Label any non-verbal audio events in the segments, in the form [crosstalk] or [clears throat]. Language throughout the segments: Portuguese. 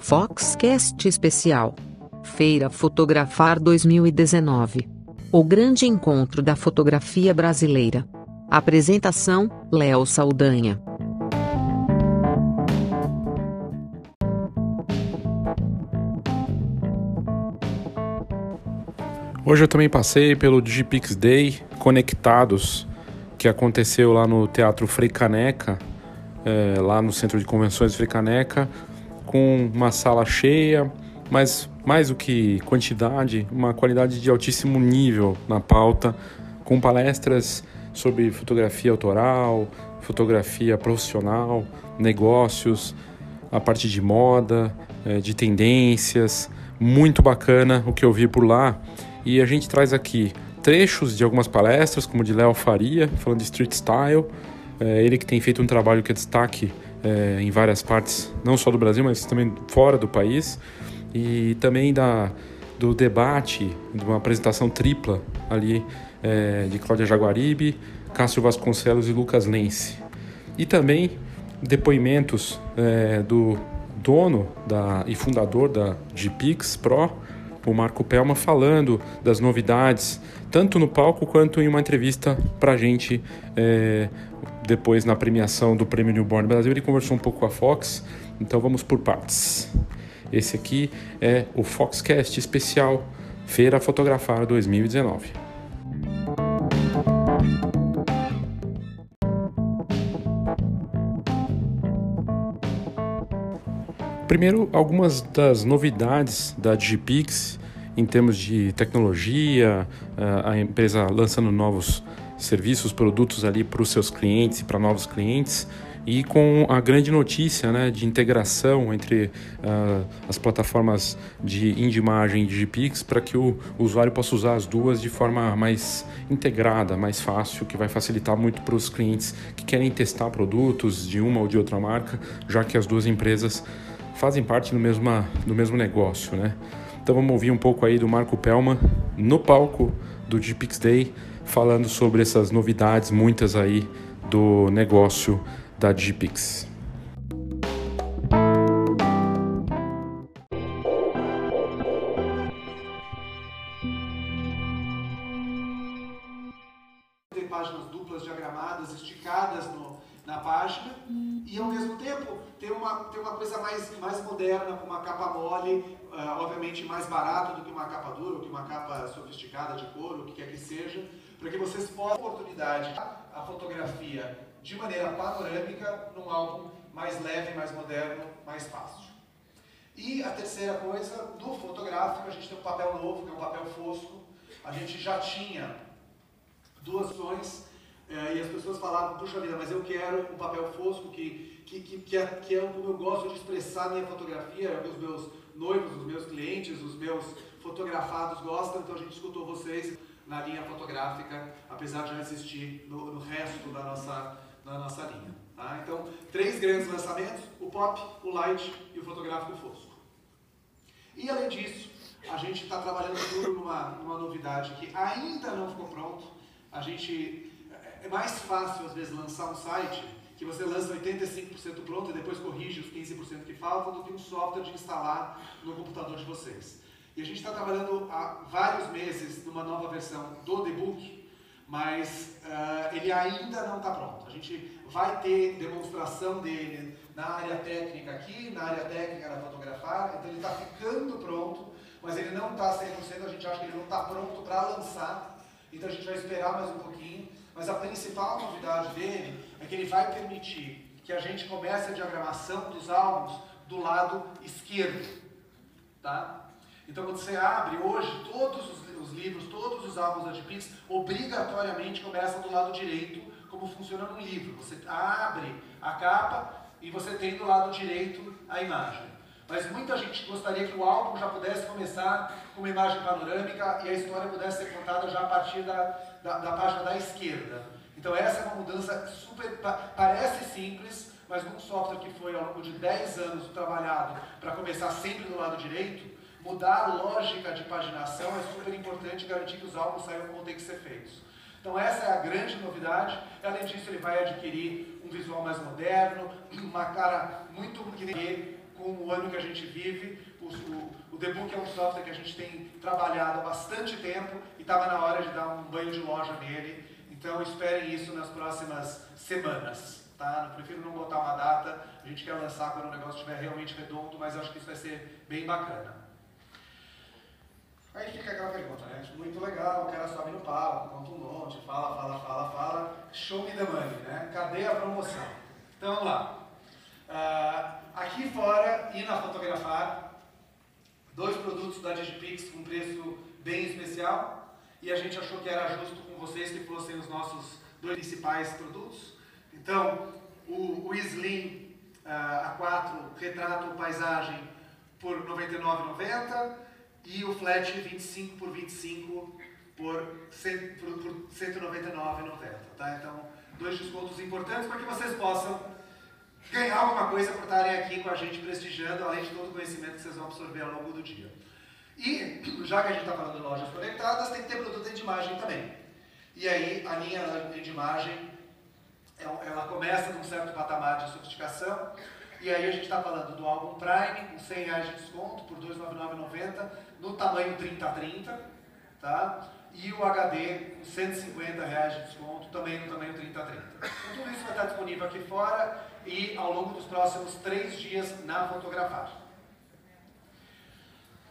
Foxcast Especial. Feira Fotografar 2019. O grande encontro da fotografia brasileira. Apresentação: Léo Saldanha. Hoje eu também passei pelo Digipix Day Conectados, que aconteceu lá no Teatro Frei Caneca, é, lá no Centro de Convenções Frei Caneca, com uma sala cheia, mas mais do que quantidade, uma qualidade de altíssimo nível na pauta, com palestras sobre fotografia autoral, fotografia profissional, negócios, a parte de moda, eh, de tendências. Muito bacana o que eu vi por lá. E a gente traz aqui trechos de algumas palestras, como de Léo Faria, falando de street style. É ele que tem feito um trabalho que é destaque é, em várias partes, não só do Brasil, mas também fora do país, e também da, do debate, de uma apresentação tripla ali é, de Cláudia Jaguaribe, Cássio Vasconcelos e Lucas Lense. E também depoimentos é, do dono da, e fundador da GPix Pro, o Marco Pelma, falando das novidades, tanto no palco quanto em uma entrevista para a gente é, depois na premiação do Prêmio Newborn Brasil. Ele conversou um pouco com a Fox, então vamos por partes. Esse aqui é o Foxcast especial Feira Fotografar 2019. Primeiro, algumas das novidades da Digipix em termos de tecnologia, eh, a empresa lançando novos serviços, produtos ali para os seus clientes e para novos clientes e com a grande notícia né, de integração entre uh, as plataformas de Indimagem e Digipix para que o usuário possa usar as duas de forma mais integrada, mais fácil, que vai facilitar muito para os clientes que querem testar produtos de uma ou de outra marca, já que as duas empresas fazem parte do mesmo, do mesmo negócio. Né? Então vamos ouvir um pouco aí do Marco Pelman no palco do GPix Day, falando sobre essas novidades, muitas aí do negócio da GPix. Tem páginas duplas diagramadas, esticadas no, na página, e ao mesmo tempo tem uma, tem uma coisa mais, mais moderna, com uma capa mole, uh, obviamente mais barato do que uma capa dura, ou que uma capa sofisticada de couro, o que quer que seja, para que vocês possam ter a oportunidade a fotografia de maneira panorâmica num álbum mais leve, mais moderno, mais fácil. E a terceira coisa, no fotográfico a gente tem um papel novo, que é um papel fosco. A gente já tinha duas opções é, e as pessoas falavam, puxa vida, mas eu quero um papel fosco que, que, que, que, é, que é como eu gosto de expressar a minha fotografia, é os meus noivos, os meus clientes, os meus fotografados gostam, então a gente escutou vocês na linha fotográfica, apesar de já existir no, no resto da nossa, da nossa linha. Tá? Então, três grandes lançamentos, o pop, o light e o fotográfico fosco. E além disso, a gente está trabalhando tudo numa, numa novidade que ainda não ficou pronto. A gente é mais fácil às vezes lançar um site que você lança 85% pronto e depois corrige os 15% que faltam do que um software de instalar no computador de vocês. A gente está trabalhando há vários meses numa nova versão do debook, mas uh, ele ainda não está pronto. A gente vai ter demonstração dele na área técnica aqui, na área técnica da fotografar, então ele está ficando pronto, mas ele não está 100%, a gente acha que ele não está pronto para lançar, então a gente vai esperar mais um pouquinho. Mas a principal novidade dele é que ele vai permitir que a gente comece a diagramação dos álbuns do lado esquerdo. Tá? Então, quando você abre hoje, todos os, os livros, todos os álbuns da Gpix, obrigatoriamente começam do lado direito, como funciona no livro. Você abre a capa e você tem do lado direito a imagem. Mas muita gente gostaria que o álbum já pudesse começar com uma imagem panorâmica e a história pudesse ser contada já a partir da, da, da página da esquerda. Então essa é uma mudança super, parece simples, mas num software que foi ao longo de 10 anos trabalhado para começar sempre do lado direito, mudar a lógica de paginação é super importante garantir que os álbuns saiam como tem que ser feitos. Então essa é a grande novidade. Além disso, ele vai adquirir um visual mais moderno, uma cara muito que com o ano que a gente vive. O, o, o é um software que a gente tem trabalhado há bastante tempo e estava na hora de dar um banho de loja nele. Então esperem isso nas próximas semanas. Tá? Eu prefiro não botar uma data, a gente quer lançar quando o negócio estiver realmente redondo, mas acho que isso vai ser bem bacana. Aí fica aquela pergunta, né? Muito legal, o cara sobe no palco, conta um monte, fala, fala, fala, fala, show me the money, né? Cadê a promoção? Então vamos lá. Uh, aqui fora e na Fotografar, dois produtos da Digipix com preço bem especial e a gente achou que era justo com vocês que fossem os nossos dois principais produtos. Então, o, o Slim uh, A4 Retrato Paisagem por R$ 99,90 e o Flat 25 por 25 por, R$ 199,90. Tá? Então, dois descontos importantes para que vocês possam ganhar alguma coisa por estarem aqui com a gente prestigiando, além de todo o conhecimento que vocês vão absorver ao longo do dia. E, [clears throat] já que a gente está falando de lojas conectadas, tem que ter produto de imagem também. E aí, a linha de imagem, ela começa com um certo patamar de sofisticação, e aí a gente está falando do álbum Prime, com 100 reais de desconto, por R$ 299,90, no tamanho 30-30, tá? e o HD com 150 reais de desconto, também no tamanho 30-30. Então tudo isso vai estar disponível aqui fora e ao longo dos próximos três dias na Fotografar.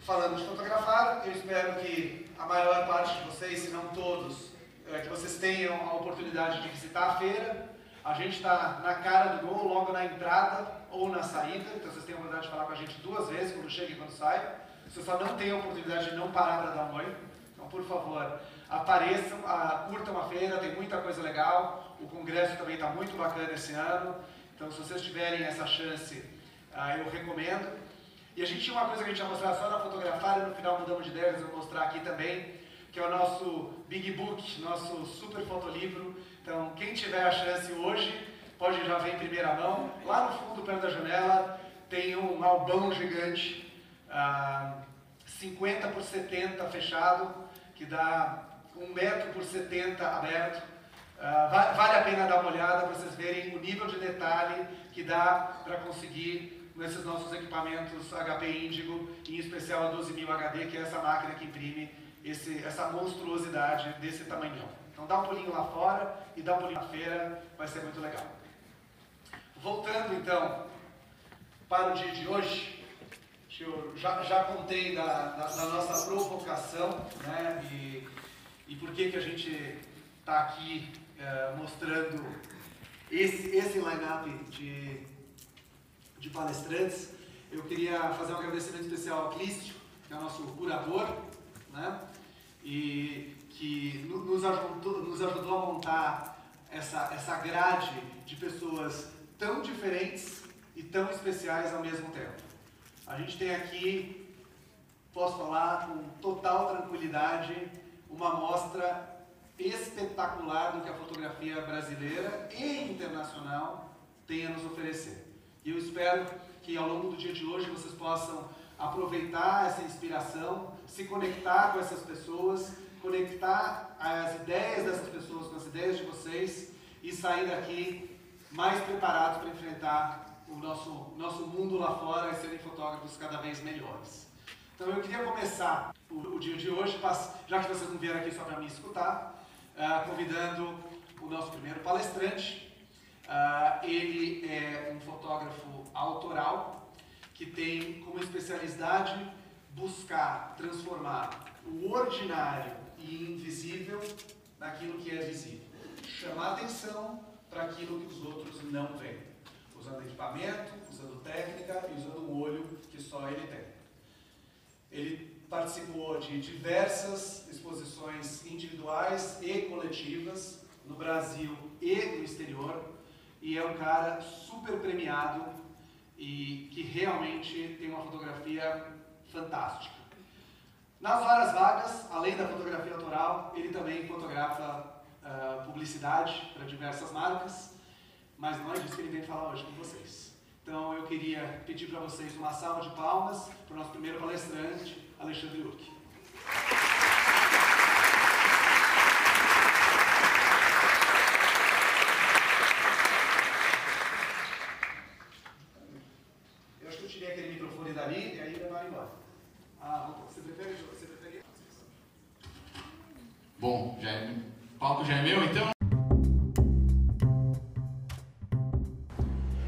Falando de fotografar, eu espero que a maior parte de vocês, se não todos, é, que vocês tenham a oportunidade de visitar a feira. A gente está na cara do gol, logo na entrada ou na saída, então vocês têm a oportunidade de falar com a gente duas vezes, quando chega e quando sai. Você só não tem a oportunidade de não parar para dar um oi. Então, por favor, apareçam, a, curtam a feira, tem muita coisa legal. O congresso também está muito bacana esse ano. Então, se vocês tiverem essa chance, ah, eu recomendo. E a gente tinha uma coisa que a gente ia mostrar só na fotografar e no final mudamos de ideia, eu vou mostrar aqui também, que é o nosso Big Book, nosso super fotolivro. Então, quem tiver a chance hoje, pode já ver em primeira mão. Lá no fundo, perto da janela, tem um albão gigante, ah, 50 por 70 fechado, que dá 1 metro por 70 aberto. Uh, vale a pena dar uma olhada para vocês verem o nível de detalhe que dá para conseguir nesses nossos equipamentos HP Indigo, em especial a 12000 HD, que é essa máquina que imprime esse, essa monstruosidade desse tamanhão. Então dá um pulinho lá fora e dá um pulinho na feira, vai ser muito legal. Voltando então para o dia de hoje, eu já, já contei da, da, da nossa provocação, né, e, e por que, que a gente está aqui é, mostrando esse, esse line-up de, de palestrantes. Eu queria fazer um agradecimento especial ao Clício, que é o nosso curador, né, e que nos ajudou, nos ajudou a montar essa, essa grade de pessoas tão diferentes e tão especiais ao mesmo tempo. A gente tem aqui, posso falar com total tranquilidade, uma mostra espetacular do que a fotografia brasileira e internacional tem a nos oferecer. E eu espero que ao longo do dia de hoje vocês possam aproveitar essa inspiração, se conectar com essas pessoas, conectar as ideias dessas pessoas com as ideias de vocês e sair daqui mais preparados para enfrentar o nosso, nosso mundo lá fora e serem fotógrafos cada vez melhores. Então eu queria começar o, o dia de hoje, já que vocês não vieram aqui só para me escutar, uh, convidando o nosso primeiro palestrante. Uh, ele é um fotógrafo autoral que tem como especialidade buscar transformar o ordinário e invisível naquilo que é visível. Chamar atenção para aquilo que os outros não veem usando equipamento, usando técnica e usando um olho que só ele tem. Ele participou de diversas exposições individuais e coletivas no Brasil e no exterior e é um cara super premiado e que realmente tem uma fotografia fantástica. Nas horas vagas, além da fotografia autoral, ele também fotografa uh, publicidade para diversas marcas mas não é disso que ele vem falar hoje com vocês. Então eu queria pedir para vocês uma salva de palmas para o nosso primeiro palestrante, Alexandre Uck. Eu acho que eu tirei aquele ali e aí levar embora. Ah, você prefere, você prefere... Bom, já é, o palco já é meu então?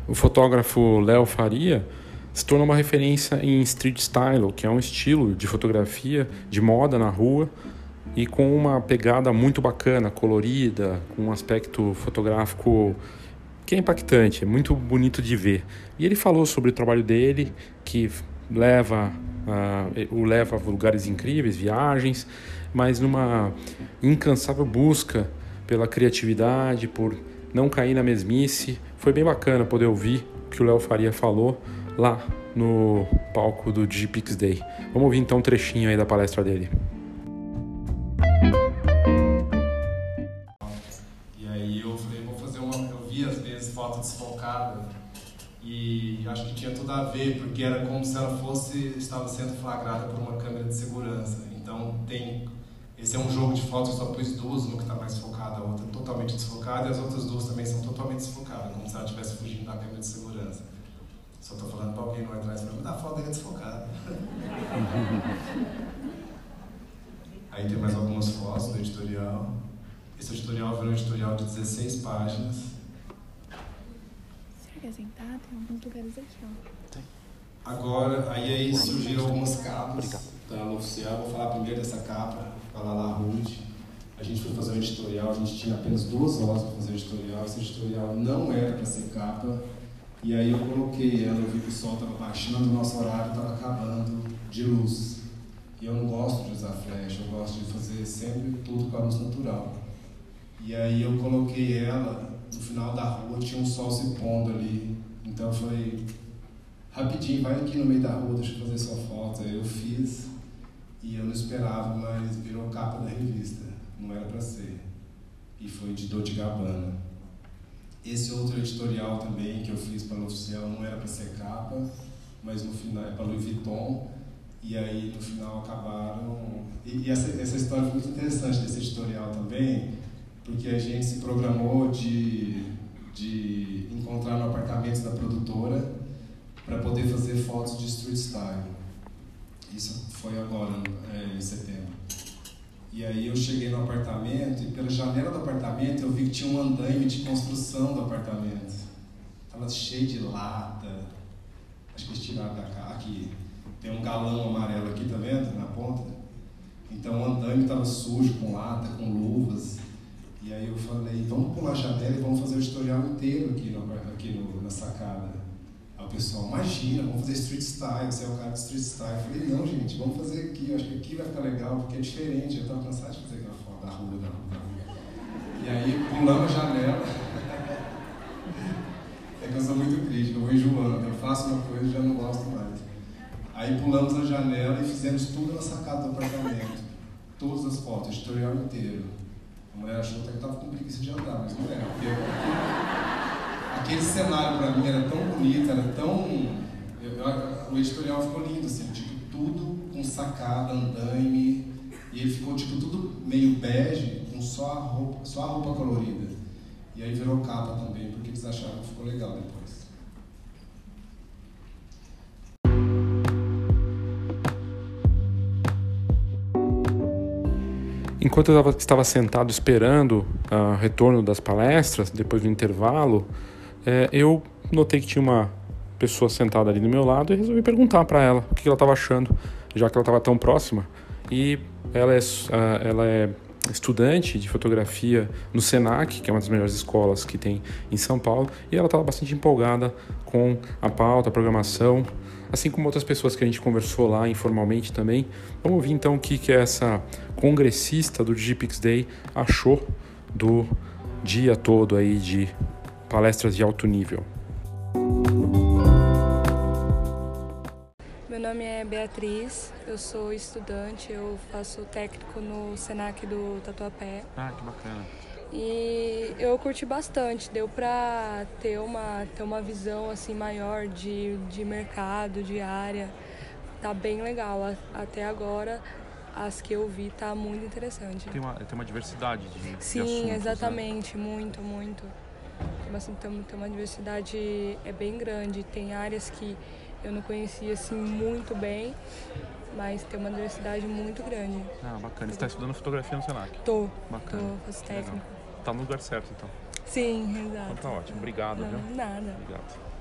O fotógrafo Léo Faria se tornou uma referência em street style, que é um estilo de fotografia de moda na rua e com uma pegada muito bacana, colorida, com um aspecto fotográfico que é impactante, é muito bonito de ver. E ele falou sobre o trabalho dele, que leva uh, o leva a lugares incríveis, viagens, mas numa incansável busca pela criatividade, por não cair na mesmice. Foi bem bacana poder ouvir o que o Léo Faria falou lá no palco do Digipix Day. Vamos ouvir então um trechinho aí da palestra dele. E aí eu falei, vou fazer uma. Eu vi às vezes foto desfocada e acho que tinha tudo a ver, porque era como se ela fosse estava sendo flagrada por uma câmera de segurança. Então tem esse é um jogo de fotos, eu só pus duas, uma que está mais focada, a outra totalmente desfocada, e as outras duas também são totalmente desfocadas, como se ela estivesse fugindo da câmera de segurança. Só estou falando para alguém não atrás para mim, a foto é desfocada. [laughs] Aí tem mais algumas fotos do editorial. Esse editorial virou um editorial de 16 páginas. Será que é sentar? Tem alguns lugares aqui, ó. Tem. Agora, aí, aí surgiram algumas capas da oficial. Vou falar primeiro dessa capa, falar lá Ruth. A gente foi fazer um editorial, a gente tinha apenas duas horas para fazer o editorial. Esse editorial não era para ser capa. E aí eu coloquei ela, eu vi que o sol estava baixando, o nosso horário estava acabando de luz. E eu não gosto de usar flash, eu gosto de fazer sempre tudo com a luz natural. E aí eu coloquei ela no final da rua, tinha um sol se pondo ali. Então eu falei, rapidinho, vai aqui no meio da rua, deixa eu fazer sua foto. Aí eu fiz e eu não esperava, mas virou capa da revista. Não era para ser. E foi de Dor de Gabbana. Esse outro editorial também que eu fiz para o oficial não era para ser capa, mas no final é para Louis Vuitton e aí, no final, acabaram. E, e essa, essa história foi muito interessante desse editorial também, porque a gente se programou de, de encontrar no apartamento da produtora para poder fazer fotos de street style. Isso foi agora, é, em setembro. E aí eu cheguei no apartamento e pela janela do apartamento eu vi que tinha um andaime de construção do apartamento. Estava cheio de lata. Acho que eles tiraram da casa. Aqui, tem um galão amarelo aqui, tá vendo? Na ponta. Então o andaime estava sujo, com lata, com luvas. E aí eu falei, vamos pular a janela e vamos fazer o editorial inteiro aqui, no, aqui no, na sacada. Pessoal, imagina, vamos fazer street style, você é o cara de street style. Eu falei, não gente, vamos fazer aqui, eu acho que aqui vai ficar legal, porque é diferente. Eu estava cansado de fazer aquela foto da rua, da rua, da rua. E aí pulamos a janela. [laughs] é que eu sou muito crítico, eu vou enjoando, eu faço uma coisa e já não gosto mais. Aí pulamos a janela e fizemos tudo na sacada do apartamento. Todas as fotos, o editorial inteiro. A mulher achou até que estava com preguiça de andar, mas não era. Porque aquele cenário para mim era tão bonito, era tão. Eu, eu, o editorial ficou lindo, assim, tipo, tudo com sacada, andaime. E ele ficou tipo tudo meio bege, com só a roupa, só a roupa colorida. E aí virou capa também, porque eles acharam que ficou legal depois. Enquanto eu estava sentado esperando o retorno das palestras, depois do intervalo, é, eu notei que tinha uma pessoa sentada ali do meu lado e resolvi perguntar para ela o que ela estava achando, já que ela estava tão próxima. E ela é, ela é estudante de fotografia no Senac, que é uma das melhores escolas que tem em São Paulo, e ela estava bastante empolgada com a pauta, a programação, assim como outras pessoas que a gente conversou lá informalmente também. Vamos ouvir então o que, que essa congressista do Digipix Day achou do dia todo aí de palestras de alto nível. Meu nome é Beatriz, eu sou estudante, eu faço técnico no Senac do Tatuapé. Ah, que bacana. E eu curti bastante, deu para ter uma, ter uma visão assim maior de, de mercado, de área. Tá bem legal. Até agora as que eu vi tá muito interessante. Tem uma, tem uma diversidade de, Sim, de assuntos, né? exatamente, né? muito, muito. Assim, tem, tem uma diversidade é bem grande. Tem áreas que eu não conhecia assim muito bem, mas tem uma diversidade muito grande. Ah, bacana. Você está estudando fotografia no Senac? Tô. Bacana. Tô, faço técnico. Legal. Tá no lugar certo, então. Sim, exato. Então tá ótimo. Obrigado, Não, viu? nada. Obrigado.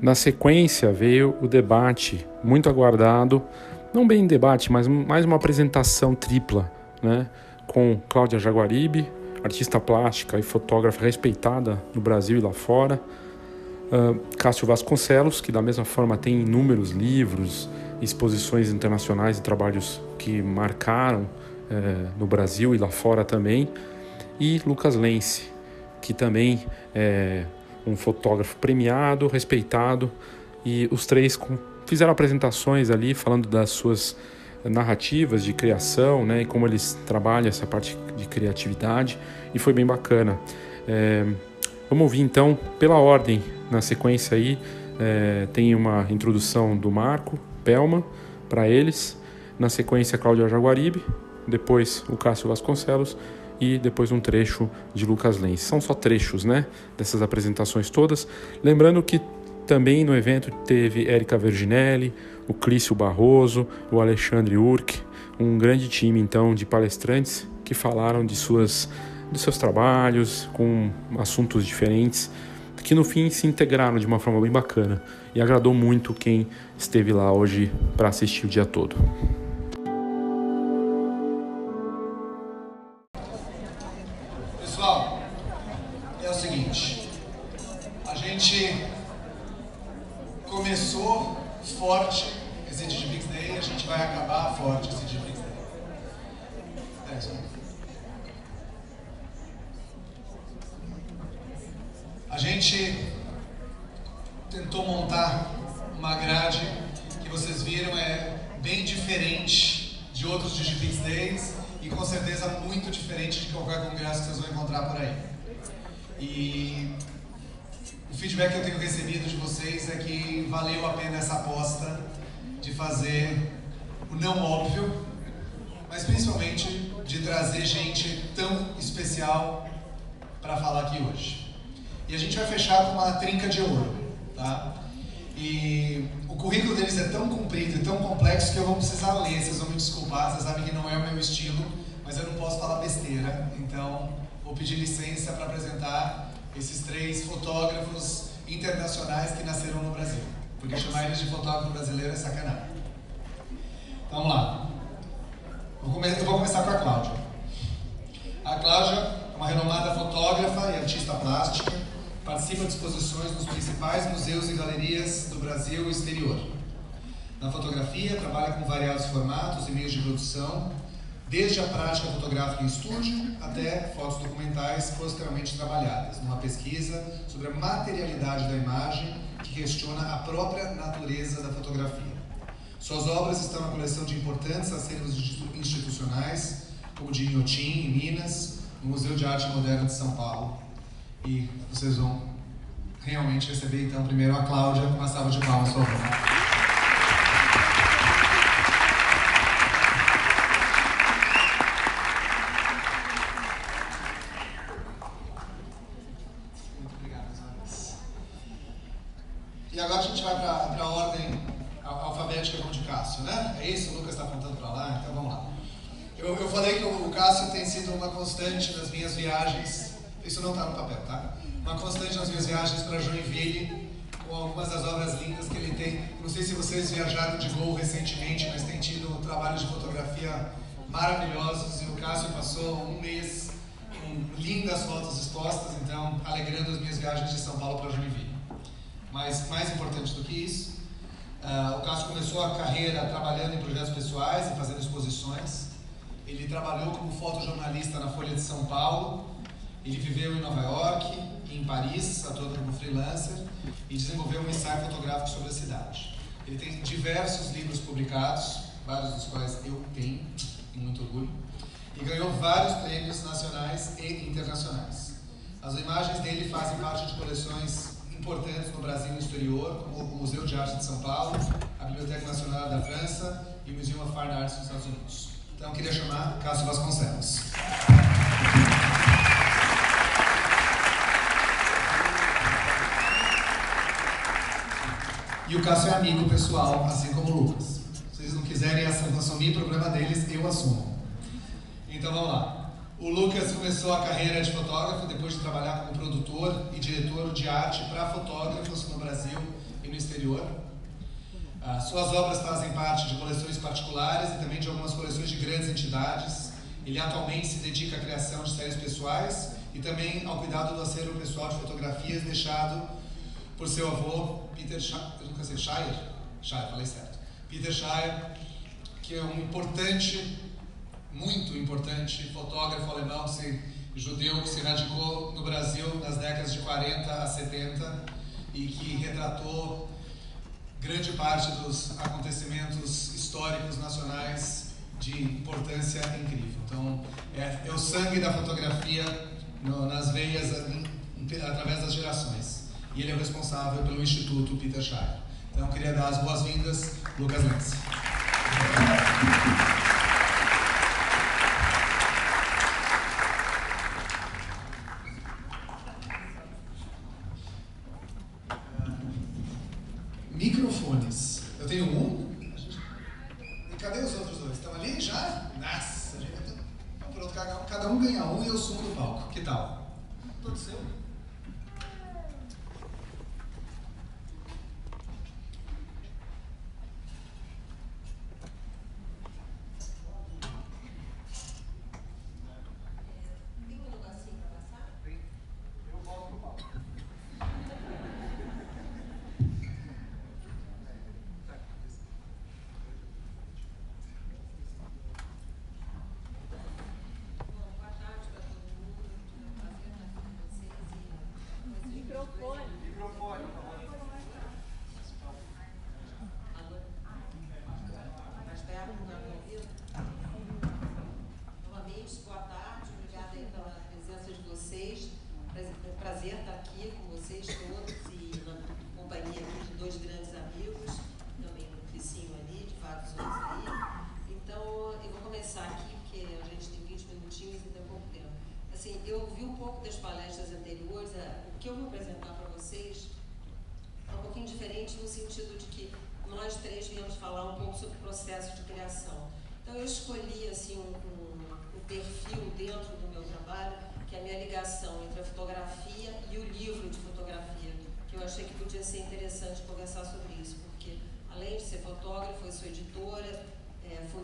Na sequência veio o debate muito aguardado, não bem debate, mas mais uma apresentação tripla, né? Com Cláudia Jaguaribe, artista plástica e fotógrafa respeitada no Brasil e lá fora, uh, Cássio Vasconcelos, que da mesma forma tem inúmeros livros, exposições internacionais e trabalhos que marcaram uh, no Brasil e lá fora também, e Lucas Lense, que também é um fotógrafo premiado, respeitado, e os três fizeram apresentações ali falando das suas narrativas de criação, né, e como eles trabalham essa parte de criatividade, e foi bem bacana. É, vamos ouvir então, pela ordem, na sequência aí, é, tem uma introdução do Marco Pelma para eles, na sequência Cláudia Jaguaribe, depois o Cássio Vasconcelos e depois um trecho de Lucas Lenz. São só trechos, né, dessas apresentações todas. Lembrando que também no evento teve Érica Verginelli, o Clício Barroso, o Alexandre Urk, um grande time então de palestrantes que falaram de suas de seus trabalhos com assuntos diferentes que no fim se integraram de uma forma bem bacana e agradou muito quem esteve lá hoje para assistir o dia todo. Começou forte esse Digipix Day e a gente vai acabar forte esse Digipix Day. É aí. A gente tentou montar uma grade que vocês viram é bem diferente de outros Digipix Days e com certeza muito diferente de qualquer congresso que vocês vão encontrar por aí. E o feedback que eu tenho recebido de vocês é que valeu a pena essa aposta de fazer o não óbvio, mas principalmente de trazer gente tão especial para falar aqui hoje. E a gente vai fechar com uma trinca de ouro, tá? E o currículo deles é tão comprido e tão complexo que eu vou precisar ler, vocês vão me desculpar, vocês sabem que não é o meu estilo, mas eu não posso falar besteira, então vou pedir licença para apresentar esses três fotógrafos internacionais que nasceram no Brasil. Porque chamar eles de fotógrafo brasileiro é sacanagem. Então, vamos lá. Eu vou começar com a Cláudia. A Cláudia é uma renomada fotógrafa e artista plástica, participa de exposições nos principais museus e galerias do Brasil e exterior. Na fotografia, trabalha com variados formatos e meios de produção, desde a prática fotográfica em estúdio até fotos documentais posteriormente trabalhadas, numa pesquisa sobre a materialidade da imagem que questiona a própria natureza da fotografia. Suas obras estão na coleção de importantes acervos institucionais, como de Inhotim, em Minas, no Museu de Arte Moderna de São Paulo. E vocês vão realmente receber, então, primeiro a Cláudia com uma salva de palmas, por favor. E agora a gente vai para a ordem alfabética como de Cássio, né? É isso? O Lucas está apontando para lá, então vamos lá. Eu, eu falei que o Cássio tem sido uma constante nas minhas viagens, isso não está no papel, tá? Uma constante nas minhas viagens para Joinville, com algumas das obras lindas que ele tem. Não sei se vocês viajaram de Gol recentemente, mas tem tido trabalhos de fotografia maravilhosos e o Cássio passou um mês com lindas fotos expostas, então alegrando as minhas viagens de São Paulo para Joinville. Mas mais importante do que isso, uh, o Cássio começou a carreira trabalhando em projetos pessoais e fazendo exposições. Ele trabalhou como fotojornalista na Folha de São Paulo. Ele viveu em Nova York, em Paris, atuando como freelancer e desenvolveu um ensaio fotográfico sobre a cidade. Ele tem diversos livros publicados, vários dos quais eu tenho, com muito orgulho, e ganhou vários prêmios nacionais e internacionais. As imagens dele fazem parte de coleções importantes no Brasil e no exterior, como o Museu de Arte de São Paulo, a Biblioteca Nacional da França e o Museum of Fine Arts nos Estados Unidos. Então, queria chamar Cássio Vasconcelos. E o Cássio é amigo pessoal, assim como o Lucas. Se vocês não quiserem assumir, problema deles, eu assumo. Então vamos lá. O Lucas começou a carreira de fotógrafo depois de trabalhar como produtor e diretor de arte para fotógrafos no Brasil e no exterior. Ah, suas obras fazem parte de coleções particulares e também de algumas coleções de grandes entidades. Ele atualmente se dedica à criação de séries pessoais e também ao cuidado do acervo pessoal de fotografias deixado por seu avô, Peter Shire, eu nunca sei, Shire? Shire, falei certo. Peter Shire, que é um importante, muito importante fotógrafo alemão, se, judeu, que se radicou no Brasil nas décadas de 40 a 70 e que retratou grande parte dos acontecimentos históricos nacionais de importância incrível. Então, é, é o sangue da fotografia no, nas veias através das gerações. E ele é o responsável pelo Instituto Peter Shire. Então, eu queria dar as boas-vindas, Lucas Lenz.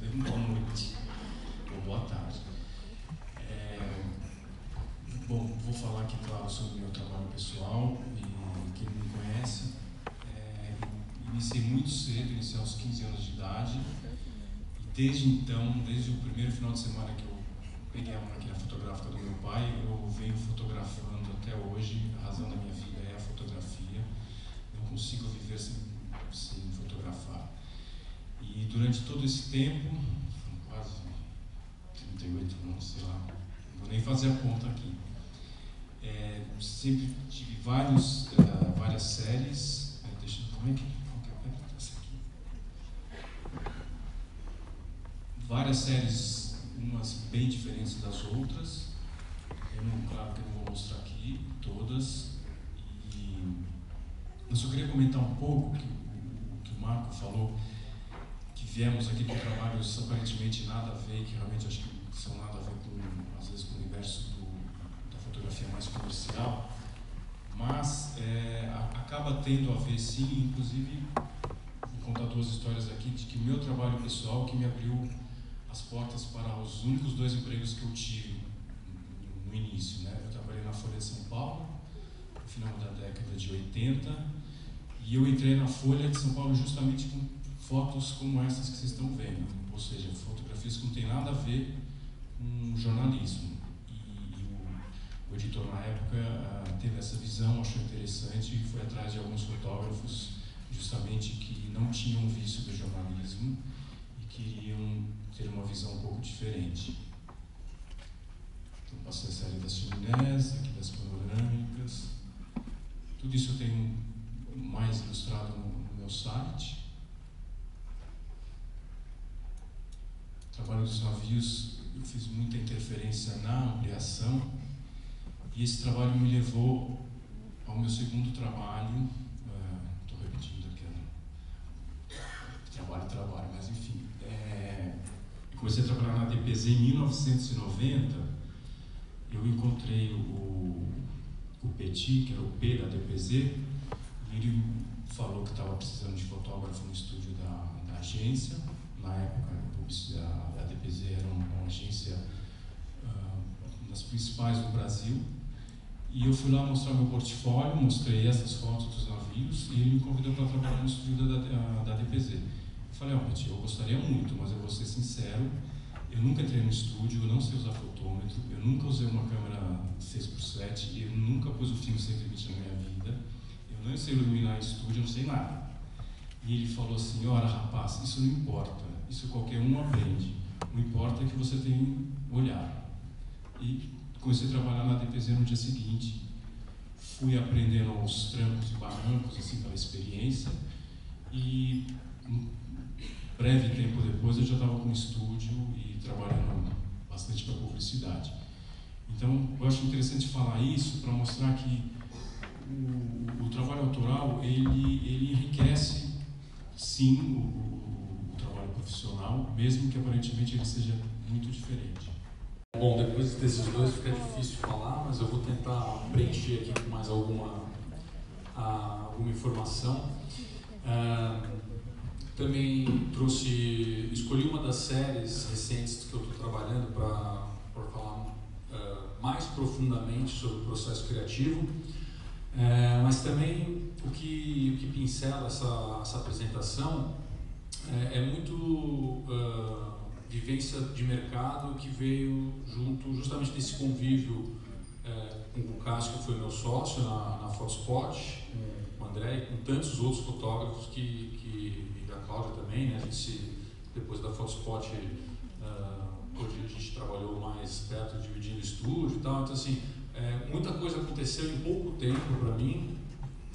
dei boa noite ou boa tarde. É, bom, vou falar aqui, claro, sobre o meu trabalho pessoal. E quem me conhece, é, iniciei muito cedo, iniciei aos 15 anos de idade. E desde então, desde o primeiro final de semana que eu peguei a máquina fotográfica do meu pai, eu venho fotografando até hoje. A razão da minha vida é a fotografia consigo viver sem, sem fotografar. E durante todo esse tempo, quase 38 anos, sei lá, não vou nem fazer a conta aqui, é, sempre tive vários, uh, várias séries. É, deixa eu como é é essa aqui? Várias séries, umas bem diferentes das outras. Eu não, claro que eu não vou mostrar aqui todas. E eu só queria comentar um pouco que o que o Marco falou, viemos aqui com trabalhos aparentemente nada a ver, que realmente acho que são nada a ver com, às vezes, com o universo do, da fotografia mais comercial, mas é, acaba tendo a ver sim, inclusive, vou contar duas histórias aqui, de que meu trabalho pessoal que me abriu as portas para os únicos dois empregos que eu tive no início. Né? Eu trabalhei na Folha de São Paulo, no final da década de 80, e eu entrei na Folha de São Paulo justamente com fotos como essas que vocês estão vendo, ou seja, fotografias que não tem nada a ver com jornalismo. E, e o, o, editor na época uh, teve essa visão, achou interessante e foi atrás de alguns fotógrafos justamente que não tinham vício do jornalismo e queriam ter uma visão um pouco diferente. Então, passei a série das chiminés, aqui das panorâmicas. Tudo isso eu tenho mais ilustrado no, no meu site. Trabalho dos navios, eu fiz muita interferência na ampliação e esse trabalho me levou ao meu segundo trabalho. Estou uh, repetindo aqui, né? trabalho, trabalho, mas enfim. É, comecei a trabalhar na DPZ em 1990. Eu encontrei o, o Petit, que era o P da DPZ, e ele falou que estava precisando de fotógrafo no estúdio da, da agência. Na época, a, DPZ era uma, agência uma das principais do Brasil. E eu fui lá mostrar meu portfólio, mostrei essas fotos dos navios e ele me convidou para trabalhar no estúdio da, da, da DPZ. Eu falei, ó, oh, eu gostaria muito, mas eu vou ser sincero, eu nunca entrei no estúdio, eu não sei usar fotômetro, eu nunca usei uma câmera 6x7, eu nunca pus o filme 120 na minha vida, eu não sei iluminar em estúdio, eu não sei nada. E ele falou assim, ora rapaz, isso não importa, isso qualquer um aprende, o importa é que você tem olhar. E comecei a trabalhar na DPZ no dia seguinte, fui aprendendo aos trancos e barrancos, assim, pela experiência, e um breve tempo depois eu já estava com estúdio e trabalhando bastante para publicidade. Então, eu acho interessante falar isso para mostrar que o, o, trabalho autoral, ele, ele enriquece, sim, o, profissional, mesmo que aparentemente ele seja muito diferente. Bom, depois desses dois fica difícil falar, mas eu vou tentar preencher aqui com mais alguma, alguma informação. também trouxe, escolhi uma das séries recentes que eu estou trabalhando para falar uh, mais profundamente sobre o processo criativo, uh, mas também o que, o que pincela essa, essa apresentação é, é muito uh, vivência de mercado que veio junto justamente desse convívio é, com o Cássio, que foi meu sócio na, na Fotospot, com o André e com tantos outros fotógrafos que, que e a Cláudia também, né? A gente se, depois da Fotospot, uh, hoje a gente trabalhou mais perto, dividindo estúdio e tal, então assim, é, muita coisa aconteceu em pouco tempo para mim.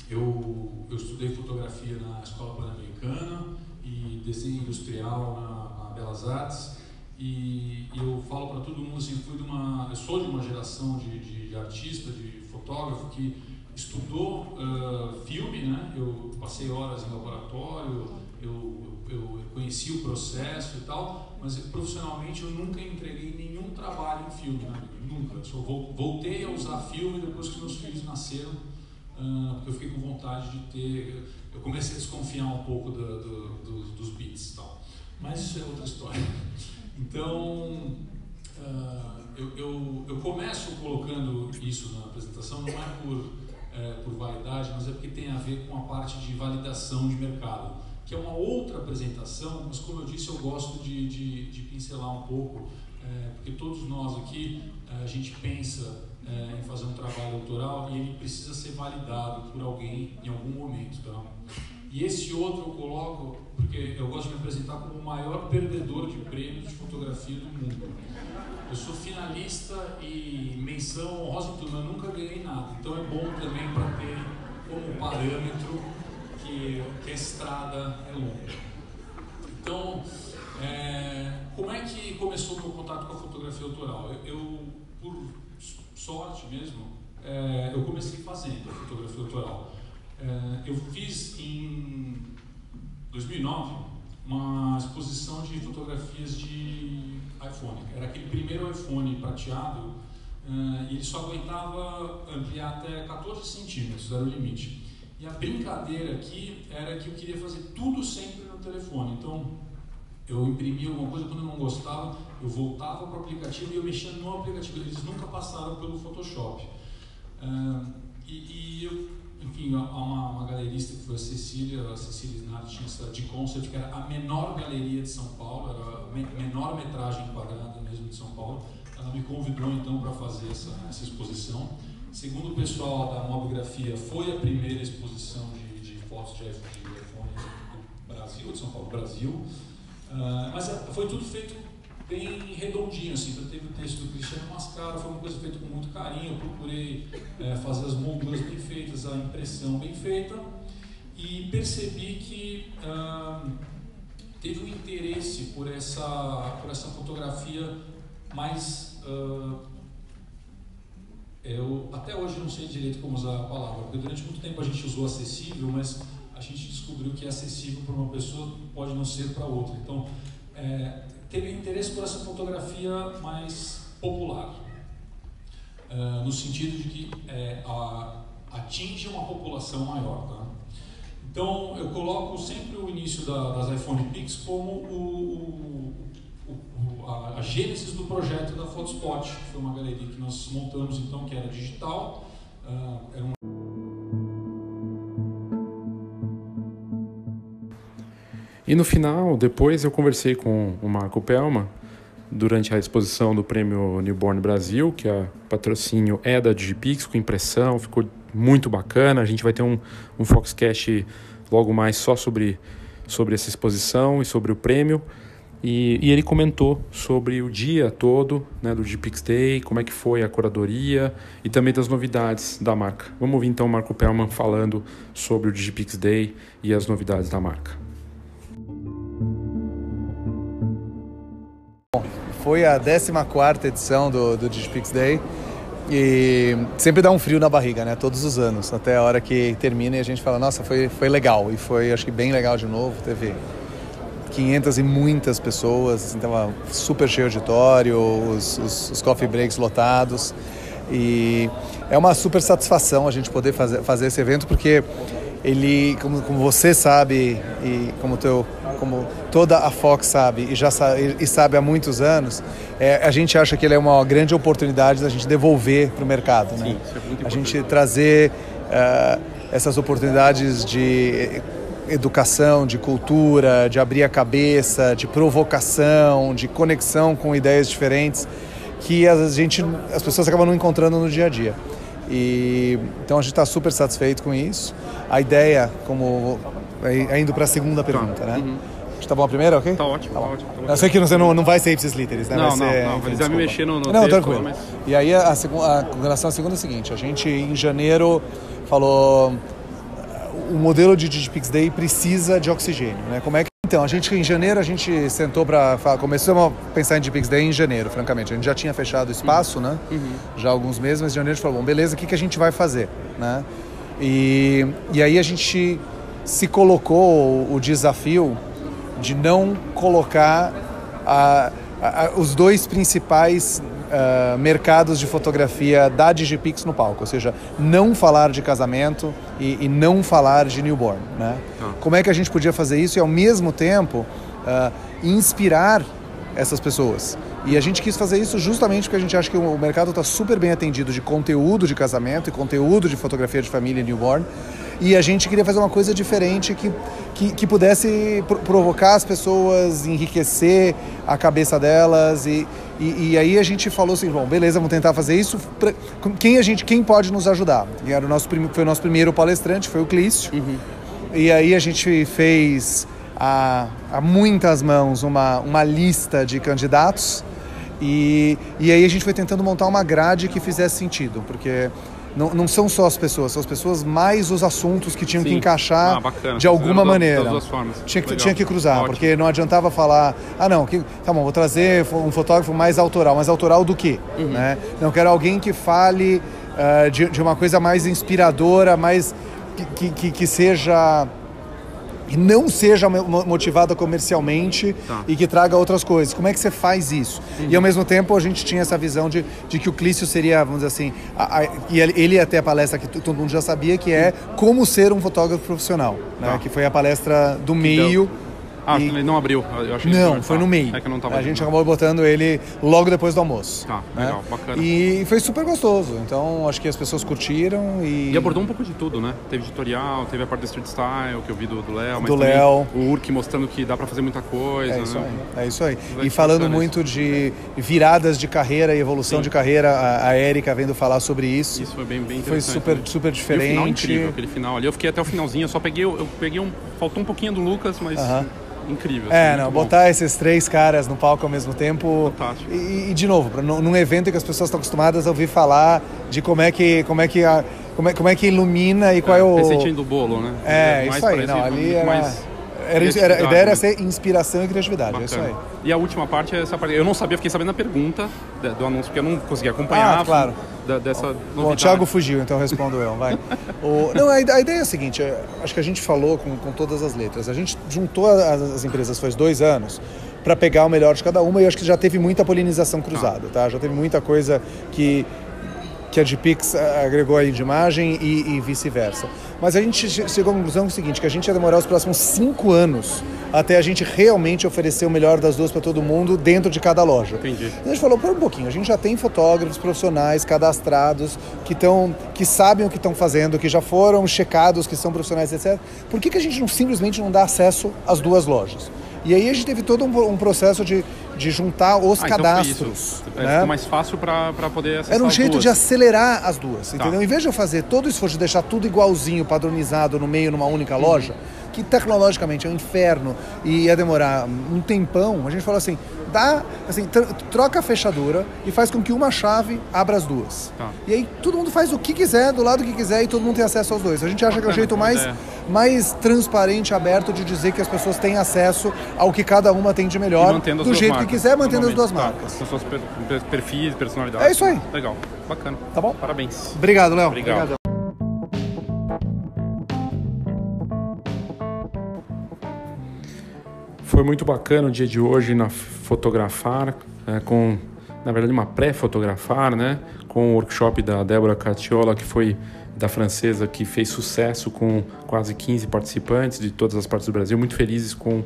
Eu, eu estudei fotografia na Escola Pan-Americana e desenho industrial na Belas Artes e eu falo para todo mundo assim, fui de uma, eu sou de uma geração de, de, de artista, de fotógrafo que estudou uh, filme, né? Eu passei horas em laboratório, eu, eu, eu, conheci o processo e tal, mas profissionalmente eu nunca entreguei nenhum trabalho em filme, né? Nunca. Só voltei a usar filme depois que meus filhos nasceram, uh, porque eu fiquei com vontade de ter. Eu comecei a desconfiar um pouco do, do, do, dos beats e tal. Mas isso é outra história. [laughs] Então, uh, eu, eu, eu, começo colocando isso na apresentação, não é por, é, por vaidade, mas é porque tem a ver com a parte de validação de mercado, que é uma outra apresentação, mas como eu disse, eu gosto de, de, de pincelar um pouco, é, porque todos nós aqui, a gente pensa é, em fazer um trabalho autoral e ele precisa ser validado por alguém em algum momento. Tá? E esse outro eu coloco porque eu gosto de me apresentar como o maior perdedor de prêmios de fotografia do mundo. Eu sou finalista e menção honrosa mas nunca ganhei nada. Então é bom também para ter como parâmetro que, que a estrada é longa. Então, é, como é que começou o meu contato com a fotografia autoral? Eu, eu por sorte mesmo, é, eu comecei fazendo a fotografia autoral. É, eu fiz em 2009 uma exposição de fotografias de iPhone. Era aquele primeiro iPhone prateado uh, e ele só aguentava ampliar até 14 centímetros, era o limite. E a brincadeira aqui era que eu queria fazer tudo sempre no telefone. Então eu imprimia alguma coisa quando eu não gostava, eu voltava para o aplicativo e eu mexia no aplicativo. Eles nunca passaram pelo Photoshop. Uh, e, e eu enfim, há uma, uma, galerista que foi a Cecília, a Cecília Snart tinha essa de Concert, que era a menor galeria de São Paulo, era a menor metragem quadrada mesmo de São Paulo. Ela me convidou então para fazer essa, essa exposição. Segundo o pessoal da Mobgrafia, foi a primeira exposição de, de fotos de iPhone do Brasil, de São Paulo, Brasil. Uh, mas foi tudo feito bem redondinho, assim, então teve o texto do Cristiano Mascara, foi uma coisa feita com muito carinho, eu procurei é, fazer as molduras bem feitas, a impressão bem feita, e percebi que uh, teve um interesse por essa, por essa fotografia mais... Eu até hoje não sei direito como usar a palavra, porque durante muito tempo a gente usou acessível, mas a gente descobriu que é acessível para uma pessoa pode não ser para outra. Então, é, teve interesse por essa fotografia mais popular, uh, no sentido de que é, a, atinge uma população maior. Tá? Então, eu coloco sempre o início da, das iPhone Pix como o, o, a, a gênesis do projeto da Photospot, que foi uma galeria que nós montamos então, que era digital, uh, era E no final, depois eu conversei com o Marco Pelma durante a exposição do Prêmio Newborn Brasil, que a patrocínio é da Digipix, com impressão, ficou muito bacana. A gente vai ter um, um Foxcast logo mais só sobre, sobre essa exposição e sobre o prêmio. E, e ele comentou sobre o dia todo né, do Digipix Day, como é que foi a curadoria e também das novidades da marca. Vamos ouvir então o Marco Pelman falando sobre o Digipix Day e as novidades da marca. Foi a 14 edição do, do Digipix Day e sempre dá um frio na barriga, né? Todos os anos, até a hora que termina e a gente fala, nossa, foi, foi legal. E foi, acho que bem legal de novo. Teve 500 e muitas pessoas, assim, super cheio de auditório, os, os, os coffee breaks lotados. E é uma super satisfação a gente poder fazer, fazer esse evento, porque ele, como, como você sabe e como teu, como toda a Fox sabe e já sabe, e sabe há muitos anos, é, a gente acha que ele é uma grande oportunidade da gente devolver para o mercado, né? Sim, é a gente trazer uh, essas oportunidades de educação, de cultura, de abrir a cabeça, de provocação, de conexão com ideias diferentes que a gente, as pessoas acabam não encontrando no dia a dia. E, então a gente está super satisfeito com isso. A ideia, como é, é indo para a segunda pergunta, tá. né? Uhum. Tá bom a primeira, ok? Tá ótimo, tá, tá ótimo. Tá eu sei que você não, não vai ser ipsis literis, né? Não, vai ser, não, não. Enfim, vai me mexer no, no Não, texto, tranquilo. Mas... E aí a, a, a, com relação à segunda é o seguinte, a gente em janeiro falou o modelo de Digipix Day precisa de oxigênio, né? Como é que então, a gente em janeiro a gente sentou para começou a pensar em Digipix Day em janeiro, francamente. A gente já tinha fechado o espaço, uhum. né? Uhum. Já há alguns meses, mas em janeiro a gente falou, bom, beleza, o que, que a gente vai fazer, né? E, e aí a gente se colocou o desafio de não colocar a, a, os dois principais uh, mercados de fotografia da Digipix no palco, ou seja, não falar de casamento e, e não falar de newborn. Né? Ah. Como é que a gente podia fazer isso e ao mesmo tempo uh, inspirar essas pessoas? E a gente quis fazer isso justamente porque a gente acha que o mercado está super bem atendido de conteúdo de casamento e conteúdo de fotografia de família e newborn. E a gente queria fazer uma coisa diferente que, que, que pudesse provocar as pessoas, enriquecer a cabeça delas. E, e, e, aí a gente falou assim, bom, beleza, vamos tentar fazer isso. Pra, quem a gente, quem pode nos ajudar? E era o nosso, foi o nosso primeiro palestrante, foi o Clício. Uhum. E aí a gente fez a, a muitas mãos uma, uma lista de candidatos e, e aí a gente foi tentando montar uma grade que fizesse sentido, porque não, não são só as pessoas, são as pessoas mais os assuntos que tinham Sim. que encaixar ah, de alguma maneira. Das duas formas. Tinha que, tinha que cruzar, Ótimo. porque não adiantava falar, ah não, que, tá bom, vou trazer um fotógrafo mais autoral, mas autoral do quê? Uhum. Né? Não, quero alguém que fale uh, de, de uma coisa mais inspiradora, mais que, que, que seja e não seja motivada comercialmente tá. e que traga outras coisas. Como é que você faz isso? Uhum. E ao mesmo tempo a gente tinha essa visão de, de que o Clício seria, vamos dizer assim, a, a, e ele até a palestra que todo mundo já sabia, que é como ser um fotógrafo profissional, né? Tá. que foi a palestra do meio. Ah, E- ele não abriu. Não, foi tá. no meio. É que não tava a gente acabou botando ele logo depois do almoço. Tá, né? legal, bacana. E foi super gostoso. Então acho que as pessoas curtiram e. E abordou um pouco de tudo, né? Teve tutorial, teve a parte do street style que eu vi do Léo, mas Do Léo. o Urk mostrando que dá pra fazer muita coisa, É isso né? aí, é isso aí. E falando muito de viradas de carreira e evolução Sim. de carreira, a, a Erika vendo falar sobre isso. Isso foi bem, bem Foi super, né? super E o final diferente. incrível, aquele final ali. Eu fiquei até o finalzinho, eu só peguei, eu peguei um, faltou um pouquinho do Lucas, mas Aham. Incrível. É, assim, não, muito bom. botar esses três caras no palco ao mesmo tempo. Fantástico. E, e, de novo, pra- num evento que as pessoas estão acostumadas a ouvir falar de como é que, como é que, a, como é, como é que ilumina e qual é, o. Receitinha do bolo, né? É, Mais isso aí, não, ali era, mais era, era, a ideia era né? ser inspiração e criatividade, é isso Bacana. aí. E a última parte é essa parte. Eu não sabia, fiquei sabendo a pergunta de- do anúncio, porque eu não consegui acompanhar. Ah, claro. Da- dessa Bom, o novidade. Thiago fugiu, então respondo eu, vai. O- não, a, a ideia é a seguinte, é, acho que a gente falou com, com todas as letras. A gente juntou as, as empresas faz dois anos para pegar o melhor de cada uma e acho que já teve muita polinização cruzada, tá? Já teve muita coisa que que a Gpix agregou aí de imagem e, e vice-versa. Mas a gente che- chegou à conclusão seguinte, que a gente ia demorar os próximos cinco anos até a gente realmente oferecer o melhor das duas para todo mundo dentro de cada loja. Entendi. E a gente falou, por um pouquinho, a gente já tem fotógrafos profissionais cadastrados que, tão, que sabem o que estão fazendo, que já foram checados, que são profissionais, etc. Por que, que a gente não simplesmente não dá acesso às duas lojas? E aí a gente teve todo um, um processo de, de juntar os Ah, então cadastros. É, né? Ficou mais fácil para poder acessar Era um jeito duas. de acelerar as duas, Tá. entendeu? Em vez de eu fazer todo o esforço de deixar tudo igualzinho, padronizado no meio, numa única loja, que tecnologicamente é um inferno e ia demorar um tempão, a gente falou assim, dá, assim, tr- troca a fechadura e faz com que uma chave abra as duas. Tá. E aí todo mundo faz o que quiser, do lado que quiser e todo mundo tem acesso aos dois. A gente acha que é o Bacana, jeito mais, ideia. mais transparente, aberto de dizer que as pessoas têm acesso ao que cada uma tem de melhor, do jeito marcas, que quiser, mantendo as duas normalmente. marcas. Tá. As suas per- per- perfis, personalidades. É isso aí. Legal. Bacana. Tá bom? Parabéns. Obrigado, Léo. Obrigado. Foi muito bacana o dia de hoje na Fotografar, é, com, na verdade, uma pré-fotografar, né? Com o workshop da Débora Catiola, que foi da francesa, que fez sucesso com quase 15 participantes de todas as partes do Brasil, muito felizes com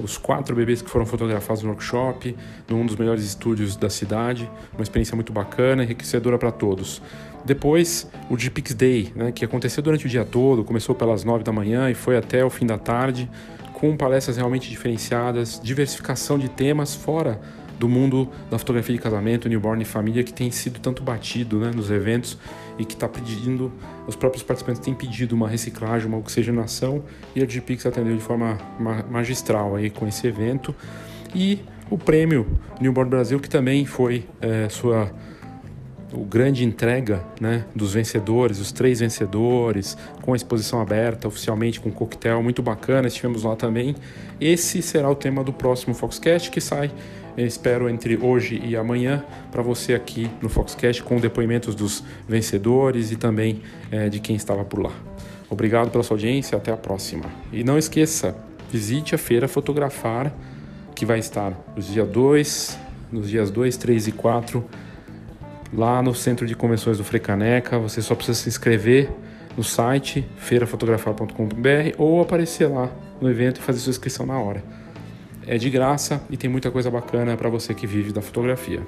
os quatro bebês que foram fotografados no workshop, num dos melhores estúdios da cidade, uma experiência muito bacana, enriquecedora para todos. Depois, o GPix Day, né, que aconteceu durante o dia todo, começou pelas 9 da manhã e foi até o fim da tarde, com palestras realmente diferenciadas, diversificação de temas fora do mundo da fotografia de casamento, newborn e família, que tem sido tanto batido né, nos eventos e que está pedindo, os próprios participantes têm pedido uma reciclagem, uma oxigenação, e a Digipix atendeu de forma ma- magistral aí com esse evento. E o prêmio Newborn Brasil, que também foi eh, sua o grande entrega né, dos vencedores, os três vencedores, com a exposição aberta, oficialmente com coquetel, muito bacana, estivemos lá também. Esse será o tema do próximo Foxcast, que sai, espero, entre hoje e amanhã, para você aqui no Foxcast, com depoimentos dos vencedores e também eh, de quem estava por lá. Obrigado pela sua audiência, até a próxima. E não esqueça, visite a Feira Fotografar, que vai estar nos dias 2, nos dias 2, 3 e 4 lá no Centro de Convenções do Frecaneca. Você só precisa se inscrever no site feirafotografar.com.br ou aparecer lá no evento e fazer sua inscrição na hora. É de graça e tem muita coisa bacana para você que vive da fotografia.